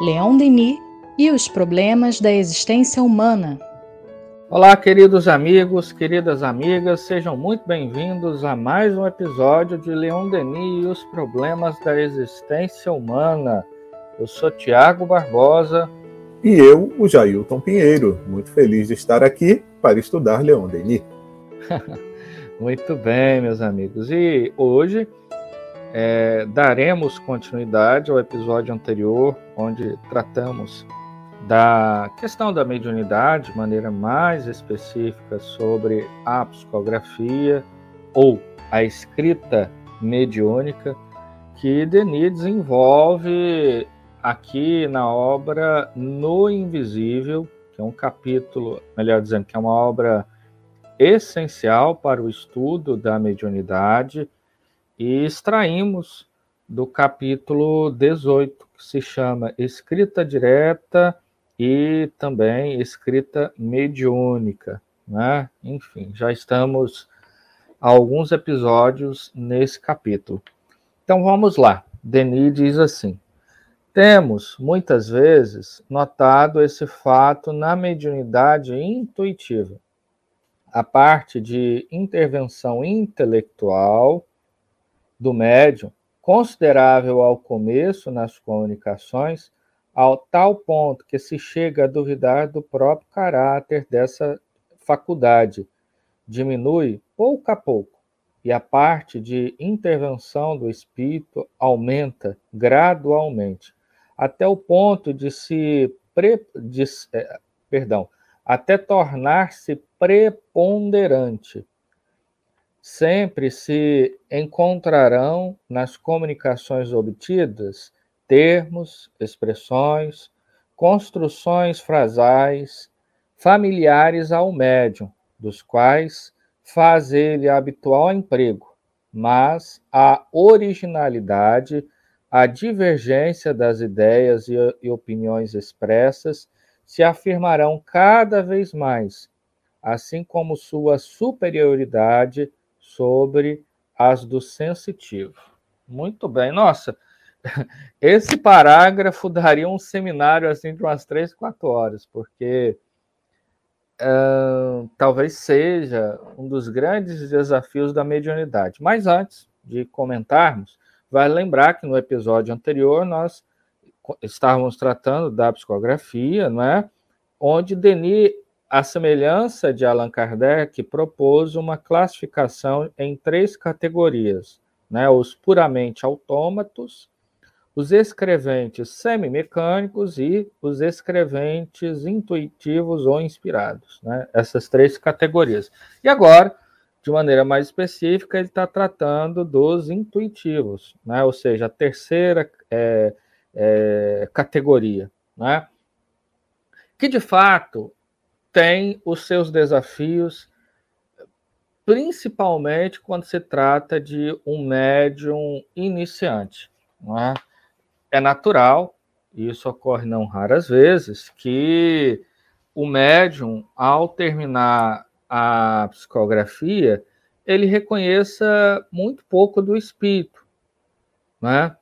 Leon Denis e os problemas da existência humana. Olá, queridos amigos, queridas amigas, sejam muito bem-vindos a mais um episódio de Leon Denis e os problemas da existência humana. Eu sou Tiago Barbosa. E eu, o Jailton Pinheiro, muito feliz de estar aqui para estudar Leon Denis. muito bem, meus amigos. E hoje é, daremos continuidade ao episódio anterior, onde tratamos da questão da mediunidade de maneira mais específica sobre a psicografia ou a escrita mediúnica que Denis desenvolve aqui na obra No Invisível, que é um capítulo, melhor dizendo, que é uma obra essencial para o estudo da mediunidade e extraímos do capítulo 18, que se chama Escrita Direta e também Escrita Mediúnica. Né? Enfim, já estamos alguns episódios nesse capítulo. Então vamos lá. Denis diz assim: Temos muitas vezes notado esse fato na mediunidade intuitiva. A parte de intervenção intelectual do médium, considerável ao começo nas comunicações, ao tal ponto que se chega a duvidar do próprio caráter dessa faculdade. Diminui pouco a pouco, e a parte de intervenção do espírito aumenta gradualmente, até o ponto de se pre, de, eh, perdão, até tornar-se preponderante sempre se encontrarão nas comunicações obtidas termos, expressões, construções frasais familiares ao médium, dos quais faz ele habitual emprego, mas a originalidade, a divergência das ideias e opiniões expressas se afirmarão cada vez mais, assim como sua superioridade sobre as do sensitivo. Muito bem. Nossa, esse parágrafo daria um seminário assim de umas três, quatro horas, porque uh, talvez seja um dos grandes desafios da mediunidade. Mas antes de comentarmos, vale lembrar que no episódio anterior nós estávamos tratando da psicografia, não é? Onde Denis a semelhança de Allan Kardec, propôs uma classificação em três categorias: né? os puramente autômatos, os escreventes semimecânicos e os escreventes intuitivos ou inspirados. Né? Essas três categorias. E agora, de maneira mais específica, ele está tratando dos intuitivos, né? ou seja, a terceira é, é, categoria. Né? Que de fato tem os seus desafios, principalmente quando se trata de um médium iniciante. É? é natural, e isso ocorre não raras vezes, que o médium, ao terminar a psicografia, ele reconheça muito pouco do espírito, né?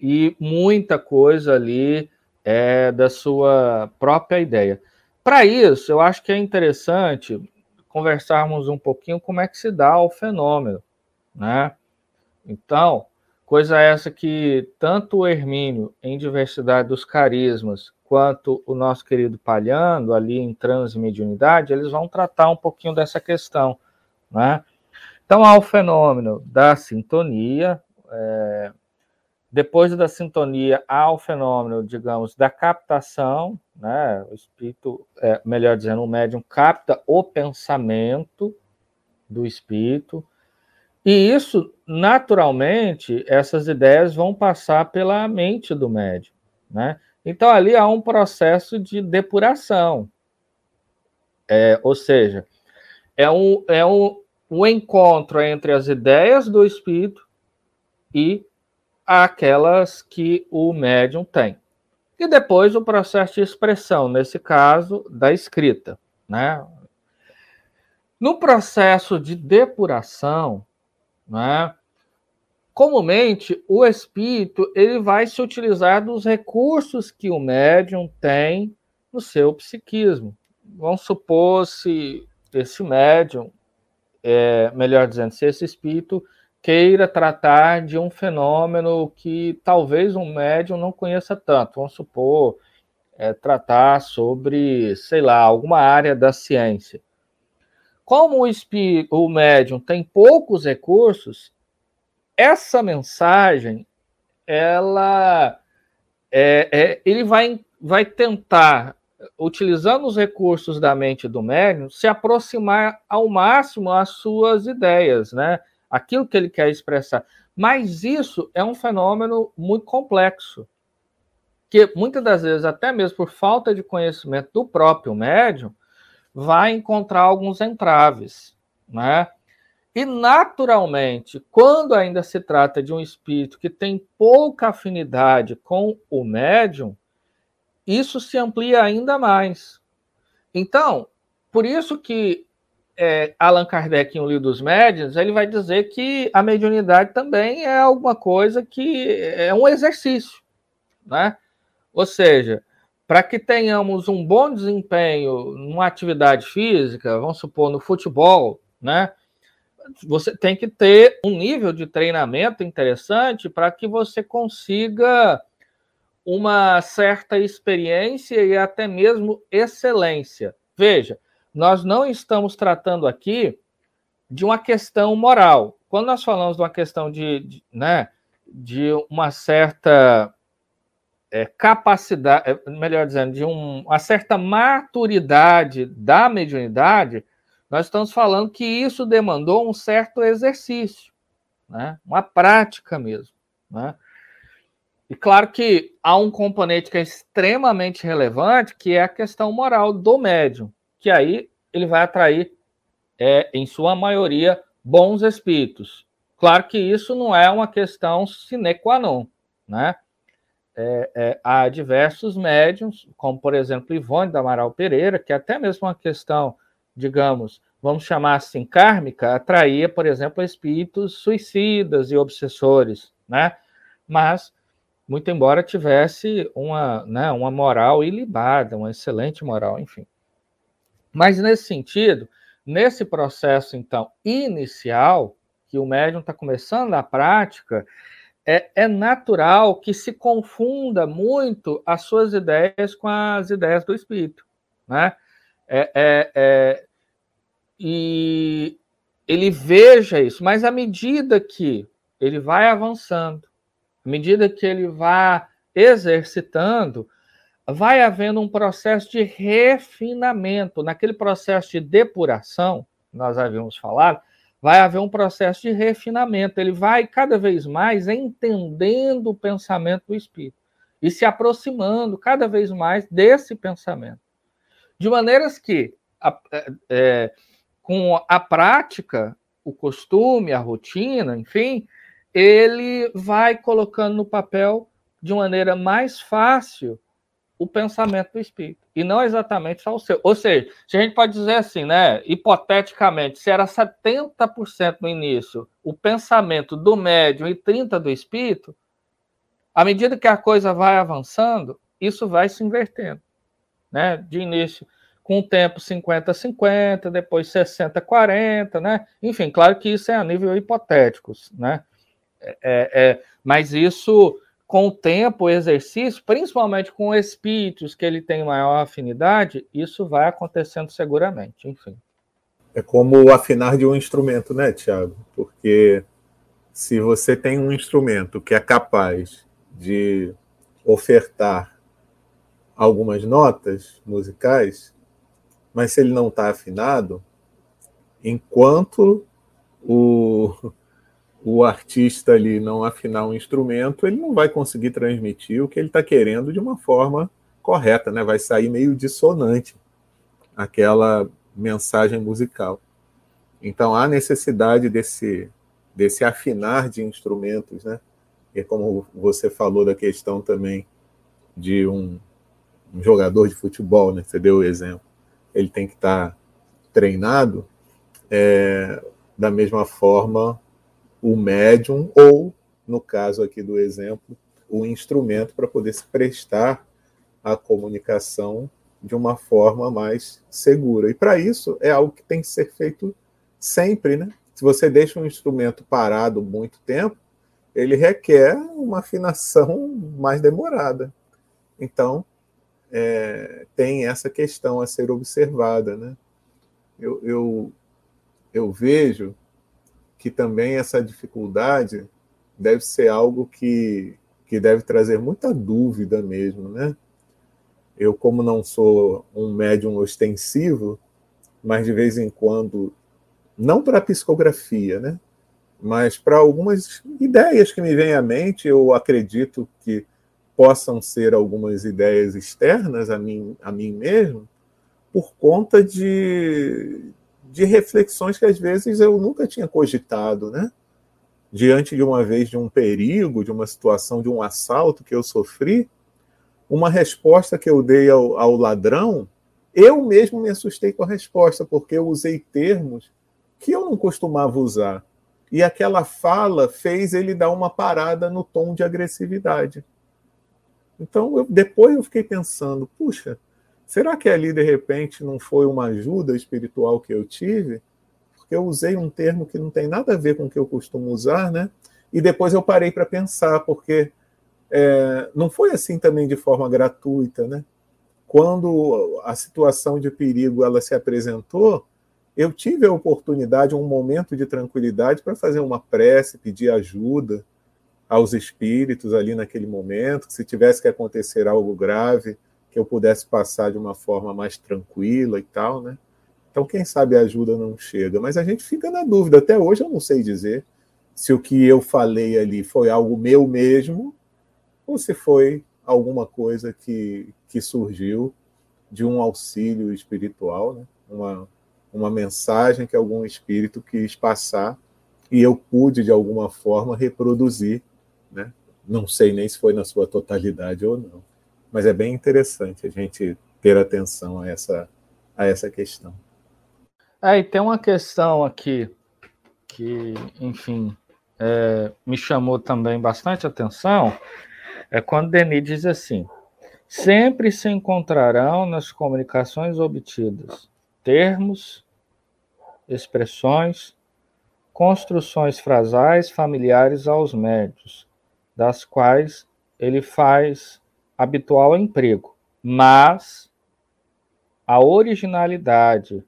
E muita coisa ali é da sua própria ideia. Para isso, eu acho que é interessante conversarmos um pouquinho como é que se dá o fenômeno, né? Então, coisa essa que tanto o Hermínio, em Diversidade dos Carismas, quanto o nosso querido Palhando, ali em Transmediunidade, eles vão tratar um pouquinho dessa questão, né? Então, há o fenômeno da sintonia, é, depois da sintonia, há o fenômeno, digamos, da captação, né? O espírito, é, melhor dizendo, o médium capta o pensamento do espírito. E isso, naturalmente, essas ideias vão passar pela mente do médium, né? Então, ali há um processo de depuração. É, ou seja, é um, é um, um encontro entre as ideias do espírito e aquelas que o médium tem. E depois o processo de expressão, nesse caso, da escrita. Né? No processo de depuração, né, comumente o espírito ele vai se utilizar dos recursos que o médium tem no seu psiquismo. Vamos supor se esse médium, é, melhor dizendo, se esse espírito queira tratar de um fenômeno que talvez um médium não conheça tanto. Vamos supor, é, tratar sobre, sei lá, alguma área da ciência. Como o, espírito, o médium tem poucos recursos, essa mensagem, ela, é, é, ele vai, vai tentar, utilizando os recursos da mente do médium, se aproximar ao máximo às suas ideias, né? Aquilo que ele quer expressar. Mas isso é um fenômeno muito complexo, que muitas das vezes, até mesmo por falta de conhecimento do próprio médium, vai encontrar alguns entraves, né? E naturalmente, quando ainda se trata de um espírito que tem pouca afinidade com o médium, isso se amplia ainda mais. Então, por isso que é, Allan Kardec, em O Livro dos Médiuns, ele vai dizer que a mediunidade também é alguma coisa que é um exercício, né? Ou seja, para que tenhamos um bom desempenho numa atividade física, vamos supor no futebol, né? Você tem que ter um nível de treinamento interessante para que você consiga uma certa experiência e até mesmo excelência. Veja, nós não estamos tratando aqui de uma questão moral. Quando nós falamos de uma questão de, de né, de uma certa é, capacidade, é, melhor dizendo, de um, uma certa maturidade da mediunidade, nós estamos falando que isso demandou um certo exercício, né, uma prática mesmo. Né? E claro que há um componente que é extremamente relevante, que é a questão moral do médium que aí ele vai atrair, é, em sua maioria, bons espíritos. Claro que isso não é uma questão sine qua non, né? É, é, há diversos médiums, como por exemplo Ivone da Amaral Pereira, que até mesmo uma questão, digamos, vamos chamar assim, kármica, atraía, por exemplo, espíritos suicidas e obsessores, né? Mas, muito embora tivesse uma, né, uma moral ilibada, uma excelente moral, enfim. Mas nesse sentido, nesse processo, então, inicial, que o médium está começando a prática, é, é, natural que se confunda muito as suas ideias com as ideias do espírito, né? É, é, é, e ele veja isso, mas à medida que ele vai avançando, à medida que ele vai exercitando, vai havendo um processo de refinamento. Naquele processo de depuração, nós havíamos falado, vai haver um processo de refinamento. Ele vai cada vez mais entendendo o pensamento do espírito e se aproximando cada vez mais desse pensamento. De maneiras que, é, é com a prática, o costume, a rotina, enfim, ele vai colocando no papel de maneira mais fácil o pensamento do espírito, e não exatamente só o seu. Ou seja, se a gente pode dizer assim, né, hipoteticamente, se era 70% no início o pensamento do médium e 30% do espírito, à medida que a coisa vai avançando, isso vai se invertendo. Né? De início, com o tempo 50-50, depois 60-40, né? Enfim, claro que isso é a nível hipotético, né? É, é, mas isso com o tempo, o exercício, principalmente com espíritos que ele tem maior afinidade, isso vai acontecendo seguramente, enfim. É como afinar de um instrumento, né, Tiago? Porque se você tem um instrumento que é capaz de ofertar algumas notas musicais, mas se ele não está afinado, enquanto o, o artista ali não afinar um instrumento, ele não vai conseguir transmitir o que ele está querendo de uma forma correta, né? Vai sair meio dissonante aquela mensagem musical. Então há necessidade desse desse afinar de instrumentos, né? E como você falou da questão também de um, um jogador de futebol, né? Você deu o exemplo. Ele tem que estar tá treinado. É, da mesma forma, o médium ou no caso aqui do exemplo, o instrumento para poder se prestar à comunicação de uma forma mais segura. E para isso é algo que tem que ser feito sempre, né? Se você deixa um instrumento parado muito tempo, ele requer uma afinação mais demorada. Então, é, tem essa questão a ser observada, né? Eu, eu, eu vejo que também essa dificuldade deve ser algo que, que deve trazer muita dúvida mesmo, né? Eu, como não sou um médium ostensivo, mas de vez em quando, não para psicografia, né? Mas para algumas ideias que me vêm à mente, eu acredito que possam ser algumas ideias externas a mim, a mim mesmo, por conta de, de reflexões que às vezes eu nunca tinha cogitado, né? Diante de uma vez de um perigo, de uma situação, de um assalto que eu sofri, uma resposta que eu dei ao, ao ladrão, eu mesmo me assustei com a resposta, porque eu usei termos que eu não costumava usar. E aquela fala fez ele dar uma parada no tom de agressividade. Então, eu, depois eu fiquei pensando, puxa, será que ali de repente não foi uma ajuda espiritual que eu tive? Porque eu usei um termo que não tem nada a ver com o que eu costumo usar, né? E depois eu parei para pensar, porque é, não foi assim também de forma gratuita, né? Quando a situação de perigo ela se apresentou, eu tive a oportunidade, um momento de tranquilidade para fazer uma prece, pedir ajuda aos espíritos ali naquele momento, se tivesse que acontecer algo grave, que eu pudesse passar de uma forma mais tranquila e tal, né? Então, quem sabe a ajuda não chega, mas a gente fica na dúvida. Até hoje eu não sei dizer se o que eu falei ali foi algo meu mesmo ou se foi alguma coisa que, que surgiu de um auxílio espiritual, né? uma, uma mensagem que algum espírito quis passar e eu pude, de alguma forma, reproduzir. Né? Não sei nem se foi na sua totalidade ou não, mas é bem interessante a gente ter atenção a essa, a essa questão. É, e tem uma questão aqui que, enfim, é, me chamou também bastante atenção, é quando Denis diz assim: sempre se encontrarão nas comunicações obtidas termos, expressões, construções frasais familiares aos médios, das quais ele faz habitual emprego, mas a originalidade,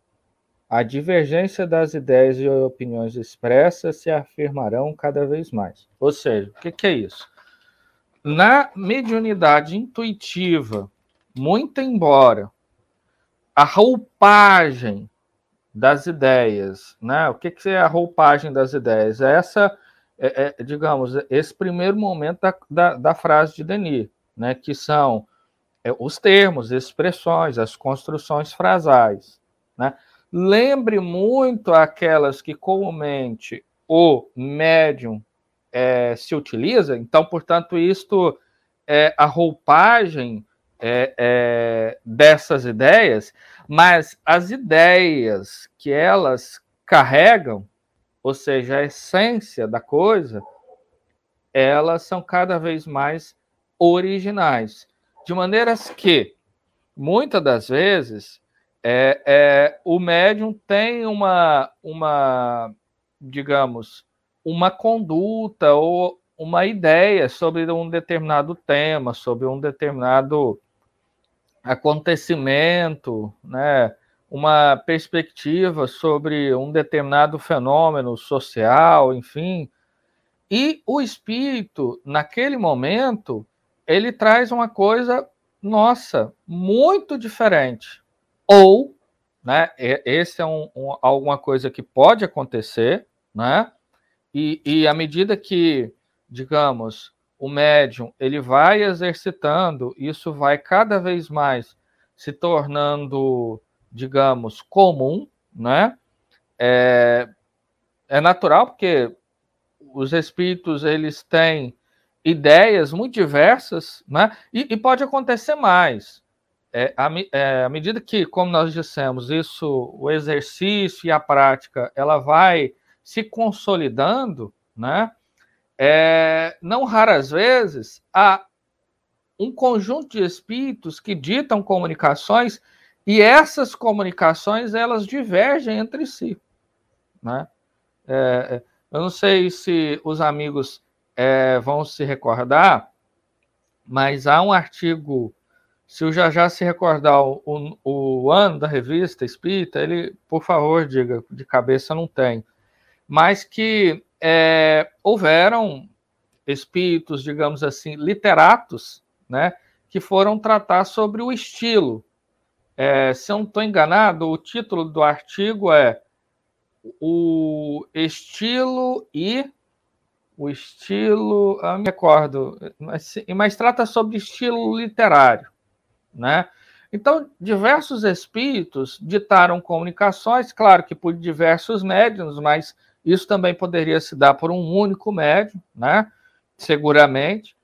a divergência das ideias e opiniões expressas se afirmarão cada vez mais. Ou seja, o que, que é isso? Na mediunidade intuitiva, muito embora a roupagem das ideias, né? O que, que é a roupagem das ideias? É essa, é, é, digamos, esse primeiro momento da, da, da, frase de Denis, né? Que são é, os termos, expressões, as construções frasais, né? Lembre muito aquelas que comumente o médium é, se utiliza. Então, portanto, isto é a roupagem é, é, dessas ideias, mas as ideias que elas carregam, ou seja, a essência da coisa, elas são cada vez mais originais, de maneiras que muitas das vezes é, é, o médium tem uma, uma, digamos, uma conduta ou uma ideia sobre um determinado tema, sobre um determinado acontecimento, né? uma perspectiva sobre um determinado fenômeno social, enfim. E o espírito, naquele momento, ele traz uma coisa, nossa, muito diferente. Ou, né, esse é um, um, alguma coisa que pode acontecer, né? E, e à medida que, digamos, o médium ele vai exercitando, isso vai cada vez mais se tornando, digamos, comum, né? É, é natural porque os espíritos eles têm ideias muito diversas, né? E, e pode acontecer mais. É, à, é, à medida que, como nós dissemos, isso, o exercício e a prática, ela vai se consolidando, né? é, não raras vezes, há um conjunto de espíritos que ditam comunicações e essas comunicações elas divergem entre si. Né? É, eu não sei se os amigos é, vão se recordar, mas há um artigo, se o já já se recordar o, o, o, ano da revista Espírita, ele, por favor, diga, de cabeça não tem, mas que é, houveram espíritos, digamos assim, literatos, né, que foram tratar sobre o estilo. É, se eu não estou enganado, o título do artigo é o estilo e o estilo, eu me recordo, mas, mas trata sobre estilo literário, né? Então, diversos espíritos ditaram comunicações, claro que por diversos médiums, mas isso também poderia se dar por um único médium, né? Seguramente.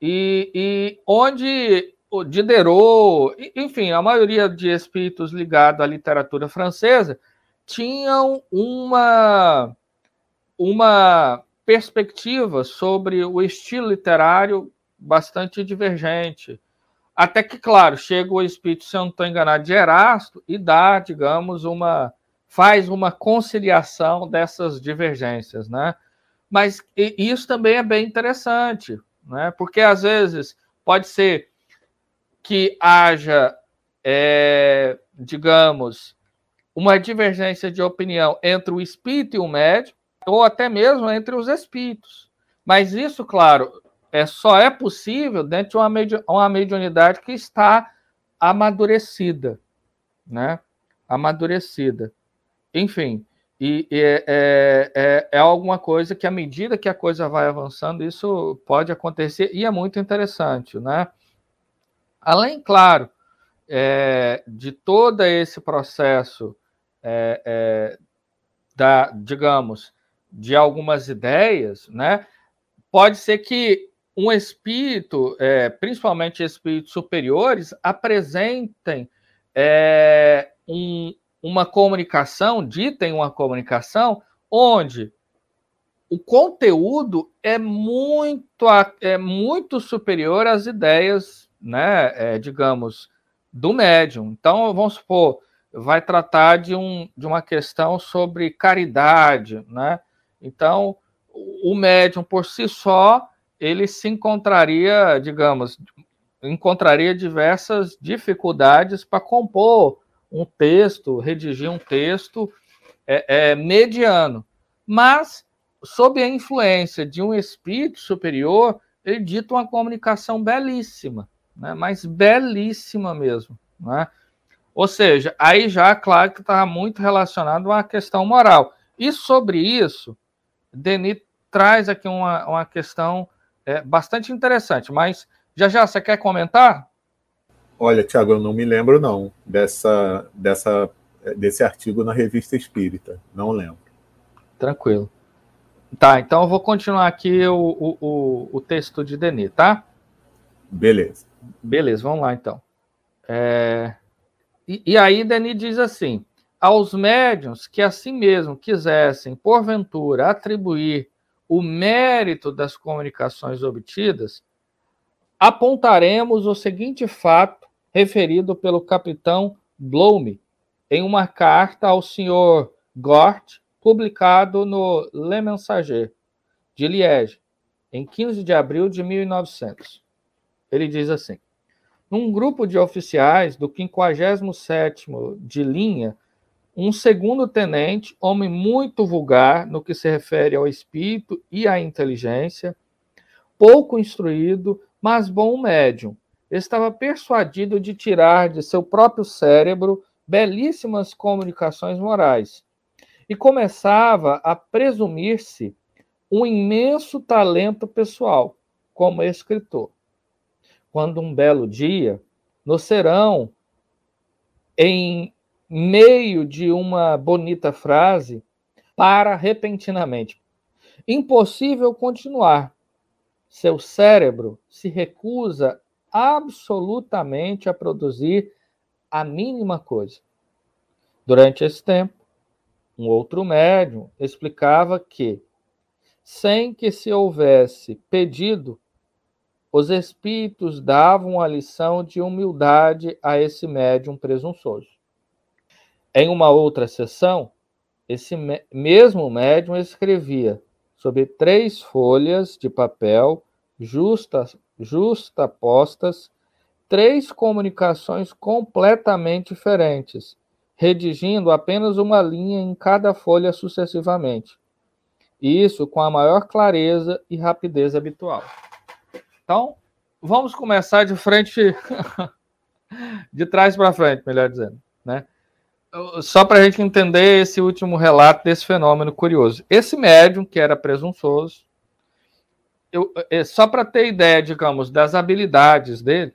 E, e onde o Diderot, enfim, a maioria de espíritos ligados à literatura francesa tinham uma, uma perspectiva sobre o estilo literário bastante divergente. Até que, claro, chega o espírito, se eu não estou enganado, de Erasto e dá, digamos, uma. faz uma conciliação dessas divergências, né? Mas isso também é bem interessante, né? Porque às vezes pode ser que haja, é, digamos, uma divergência de opinião entre o espírito e o médium, ou até mesmo entre os espíritos. Mas isso, claro, é, só é possível dentro de uma, medi uma mediunidade que está amadurecida, né? Amadurecida. Enfim, e, e é, é, é, é, alguma coisa que, à medida que a coisa vai avançando, isso pode acontecer e é muito interessante, né? Além, claro, é, de todo esse processo é, é, da, digamos, de algumas ideias, né? Pode ser que um espírito, é, principalmente espíritos superiores, apresentem é, um, uma comunicação, ditem uma comunicação, onde o conteúdo é muito, é muito superior às ideias, né, é, digamos, do médium. Então, vamos supor, vai tratar de, um, de uma questão sobre caridade, né? Então, o médium por si só, ele se encontraria, digamos, encontraria diversas dificuldades para compor um texto, redigir um texto é, é, mediano. Mas, sob a influência de um espírito superior, ele dita uma comunicação belíssima, né? mas belíssima mesmo. Né? Ou seja, aí já, claro que está muito relacionado à questão moral. E sobre isso, Denis traz aqui uma, uma questão é, bastante interessante, mas já já, você quer comentar? Olha, Tiago, eu não me lembro não dessa, dessa, desse artigo na Revista Espírita, não lembro. Tranquilo. Tá, então eu vou continuar aqui o, o, o, o texto de Denis, tá? Beleza. Beleza, vamos lá então. É... E, e aí Denis diz assim: aos médiuns que assim mesmo quisessem, porventura, atribuir o mérito das comunicações obtidas, apontaremos o seguinte fato referido pelo capitão Bloume em uma carta ao senhor Gort, publicado no Le Messager, de Liège, em 15 de abril de 1900. Ele diz assim: Num grupo de oficiais do 57º de linha um segundo tenente, homem muito vulgar no que se refere ao espírito e à inteligência, pouco instruído, mas bom médium, estava persuadido de tirar de seu próprio cérebro belíssimas comunicações morais e começava a presumir-se um imenso talento pessoal como escritor. Quando um belo dia, no serão, em meio de uma bonita frase, para repentinamente. Impossível continuar. Seu cérebro se recusa absolutamente a produzir a mínima coisa. Durante esse tempo, um outro médium explicava que, sem que se houvesse pedido, os espíritos davam a lição de humildade a esse médium presunçoso. Em uma outra sessão, esse mesmo médium escrevia sobre três folhas de papel justas, justapostas três comunicações completamente diferentes, redigindo apenas uma linha em cada folha sucessivamente. Isso com a maior clareza e rapidez habitual. Então, vamos começar de frente, de trás para frente, melhor dizendo, né? Só para a gente entender esse último relato desse fenômeno curioso. Esse médium, que era presunçoso, eu, é, só para ter ideia, digamos, das habilidades dele,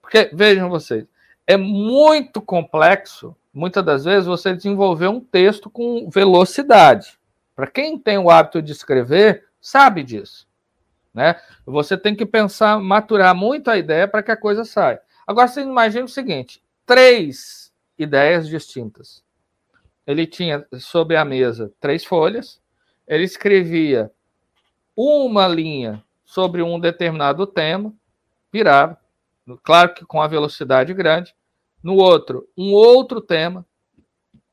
porque, vejam vocês, é muito complexo, muitas das vezes, você desenvolver um texto com velocidade. Para quem tem o hábito de escrever, sabe disso. Né? Você tem que pensar, maturar muito a ideia para que a coisa saia. Agora, você imagina o seguinte: três ideias distintas. Ele tinha sobre a mesa três folhas, ele escrevia uma linha sobre um determinado tema, virava, claro que com a velocidade grande. No outro, um outro tema.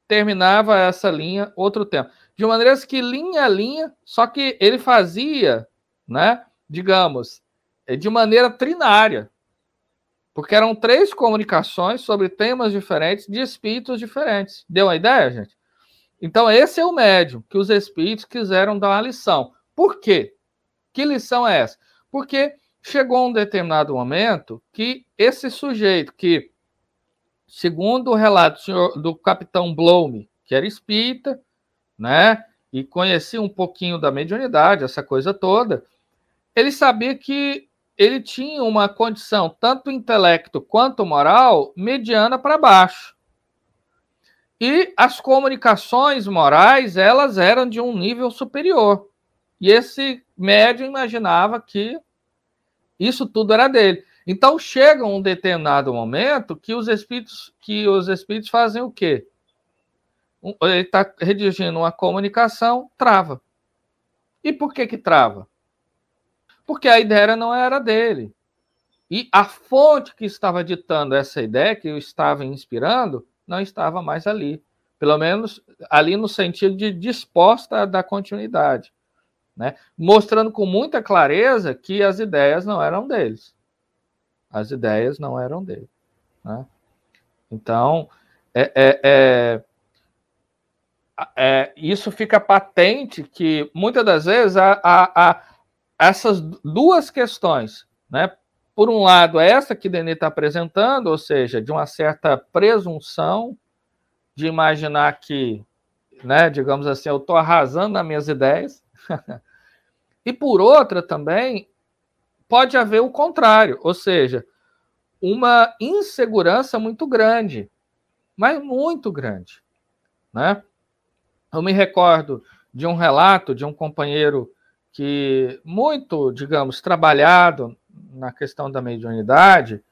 Terminava essa linha, outro tema. De maneira que linha a linha, só que ele fazia, né, digamos, de maneira trinária. Porque eram três comunicações sobre temas diferentes, de espíritos diferentes. Deu uma ideia, gente? Então, esse é o médium que os espíritos quiseram dar uma lição. Por quê? Que lição é essa? Porque chegou um determinado momento que esse sujeito, que, segundo o relato do, senhor, do capitão Blome, que era espírita, né, e conhecia um pouquinho da mediunidade, essa coisa toda, ele sabia que ele tinha uma condição, tanto intelecto quanto moral, mediana para baixo. E as comunicações morais, elas eram de um nível superior. E esse médium imaginava que isso tudo era dele. Então chega um determinado momento que os espíritos que os espíritos fazem o quê? Ele está redigindo uma comunicação, trava. E por que que trava? Porque a ideia não era dele. E a fonte que estava ditando essa ideia, que eu estava inspirando, não estava mais ali. Pelo menos ali no sentido de disposta da continuidade né? mostrando com muita clareza que as ideias não eram deles. As ideias não eram dele. Né? Então, é, é, é, é, isso fica patente que muitas das vezes a, a, a essas duas questões, né? por um lado, essa que Denis está apresentando, ou seja, de uma certa presunção de imaginar que, né, digamos assim, eu estou arrasando nas minhas ideias, e por outra também, pode haver o contrário, ou seja, uma insegurança muito grande, mas muito grande, né? Eu me recordo de um relato de um companheiro que muito, digamos, trabalhado na questão da mediunidade,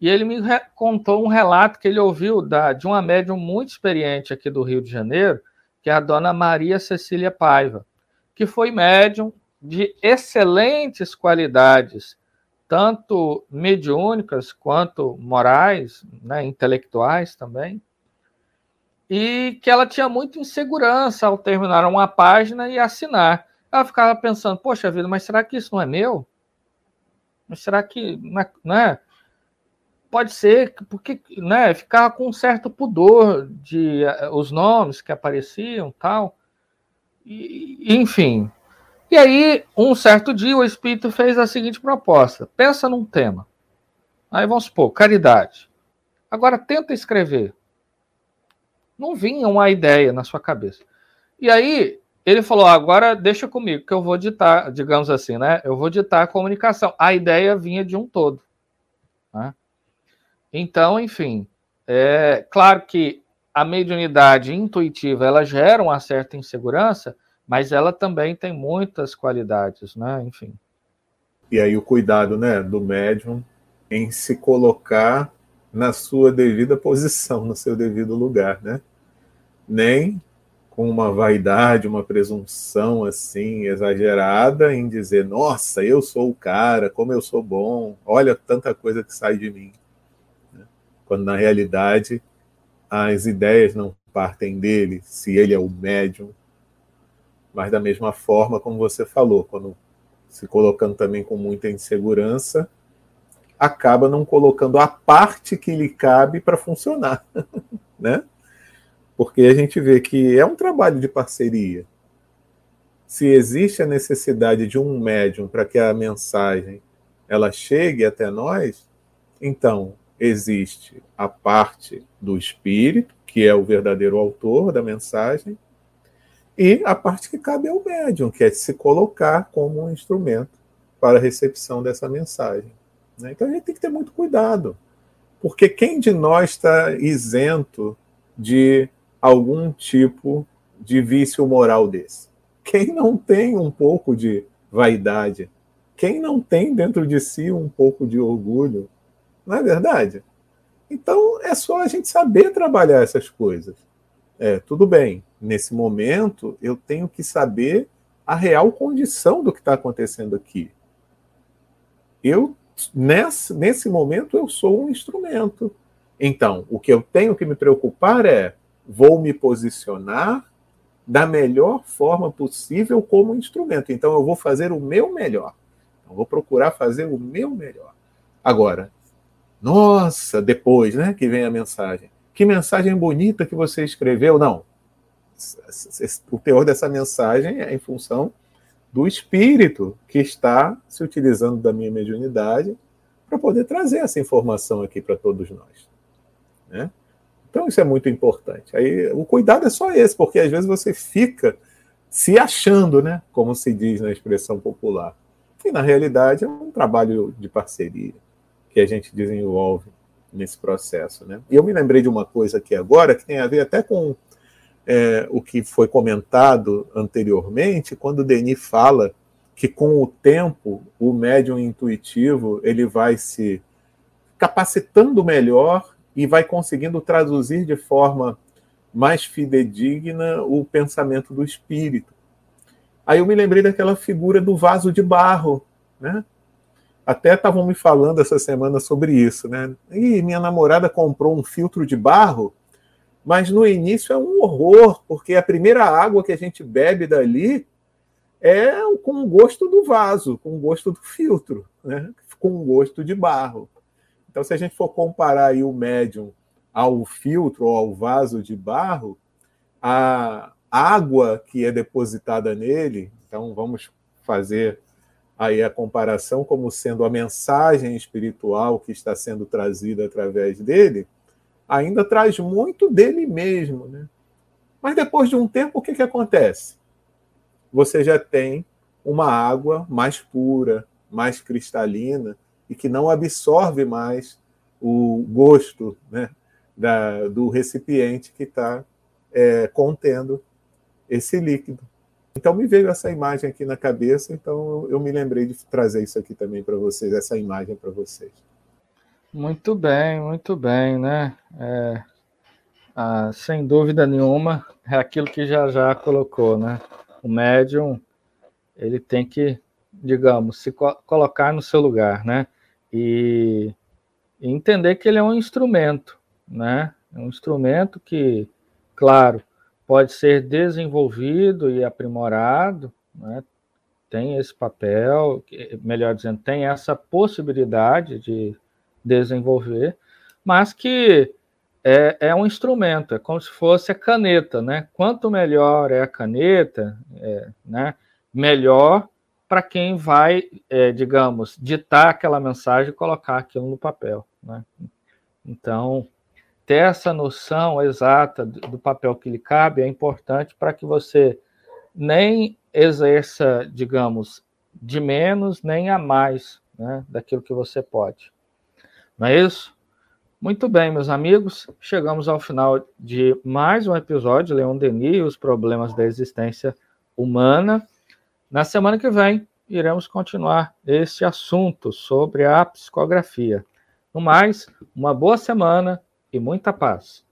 e ele me contou um relato que ele ouviu da, de uma médium muito experiente aqui do Rio de Janeiro, que é a dona Maria Cecília Paiva que foi médium de excelentes qualidades, tanto mediúnicas quanto morais, né, intelectuais também, e que ela tinha muita insegurança ao terminar uma página e assinar. Ela ficava pensando, poxa vida, mas será que isso não é meu? Mas será que não é? Pode ser, porque né, ficava com um certo pudor de uh, os nomes que apareciam tal. E, enfim. E aí, um certo dia, o Espírito fez a seguinte proposta: pensa num tema. Aí vamos supor, caridade. Agora tenta escrever. Não vinha uma ideia na sua cabeça. E aí, ele falou: agora deixa comigo, que eu vou ditar, digamos assim, né? Eu vou ditar a comunicação. A ideia vinha de um todo. Né? Então, enfim, é claro que a mediunidade intuitiva ela gera uma certa insegurança, mas ela também tem muitas qualidades, né? Enfim. E aí o cuidado, né, do médium em se colocar na sua devida posição, no seu devido lugar, né? Nem com uma vaidade, uma presunção assim exagerada em dizer: "Nossa, eu sou o cara, como eu sou bom. Olha tanta coisa que sai de mim". Né? Quando na realidade as ideias não partem dele, se ele é o médium, mas da mesma forma como você falou, quando se colocando também com muita insegurança, acaba não colocando a parte que lhe cabe para funcionar, né? Porque a gente vê que é um trabalho de parceria. Se existe a necessidade de um médium para que a mensagem ela chegue até nós, então existe a parte do espírito, que é o verdadeiro autor da mensagem, e a parte que cabe ao médium, que é se colocar como um instrumento para a recepção dessa mensagem. Né? Então a gente tem que ter muito cuidado, porque quem de nós está isento de algum tipo de vício moral desse? Quem não tem um pouco de vaidade? Quem não tem dentro de si um pouco de orgulho? Não é verdade? Então é só a gente saber trabalhar essas coisas. É, tudo bem, nesse momento eu tenho que saber a real condição do que está acontecendo aqui. Eu, nesse, nesse momento, eu sou um instrumento. Então, o que eu tenho que me preocupar é vou me posicionar da melhor forma possível como instrumento. Então, eu vou fazer o meu melhor. Eu vou procurar fazer o meu melhor. Agora, nossa, depois, né, que vem a mensagem. Que mensagem bonita que você escreveu. Não. O teor dessa mensagem é em função do espírito que está se utilizando da minha mediunidade para poder trazer essa informação aqui para todos nós. Né? Então isso é muito importante. Aí o cuidado é só esse, porque às vezes você fica se achando, né, como se diz na expressão popular. E na realidade é um trabalho de parceria que a gente desenvolve nesse processo, né? E eu me lembrei de uma coisa aqui agora que tem a ver até com é, o que foi comentado anteriormente, quando o Denis fala que com o tempo o médium intuitivo ele vai se capacitando melhor e vai conseguindo traduzir de forma mais fidedigna o pensamento do espírito. Aí eu me lembrei daquela figura do vaso de barro, né? Até estavam me falando essa semana sobre isso, né? E minha namorada comprou um filtro de barro, mas no início é um horror, porque a primeira água que a gente bebe dali é com o gosto do vaso, com o gosto do filtro, né? Com o gosto de barro. Então, se a gente for comparar aí o médium ao filtro ou ao vaso de barro, a água que é depositada nele, então vamos fazer aí a comparação como sendo a mensagem espiritual que está sendo trazida através dele, ainda traz muito dele mesmo, né? Mas depois de um tempo, o que, que acontece? Você já tem uma água mais pura, mais cristalina, e que não absorve mais o gosto né, da, do recipiente que está é, contendo esse líquido. Então me veio essa imagem aqui na cabeça, então eu me lembrei de trazer isso aqui também para vocês, essa imagem para vocês. Muito bem, muito bem, né? É, ah, sem dúvida nenhuma, é aquilo que já já colocou, né? O médium, ele tem que, digamos, se co colocar no seu lugar, né? E, entender que ele é um instrumento, né? É um instrumento que, claro, pode ser desenvolvido e aprimorado, né? tem esse papel, melhor dizendo, tem essa possibilidade de desenvolver, mas que é, é, um instrumento, é como se fosse a caneta, né? Quanto melhor é a caneta, é, né? melhor para quem vai, é, digamos, ditar aquela mensagem e colocar aquilo no papel. Né? Então, ter essa noção exata do papel que lhe cabe é importante para que você nem exerça, digamos, de menos nem a mais né, daquilo que você pode. Não é isso? Muito bem, meus amigos, chegamos ao final de mais um episódio, Leon Denis e os problemas da existência humana. Na semana que vem, iremos continuar esse assunto sobre a psicografia. No mais, uma boa semana e muita paz.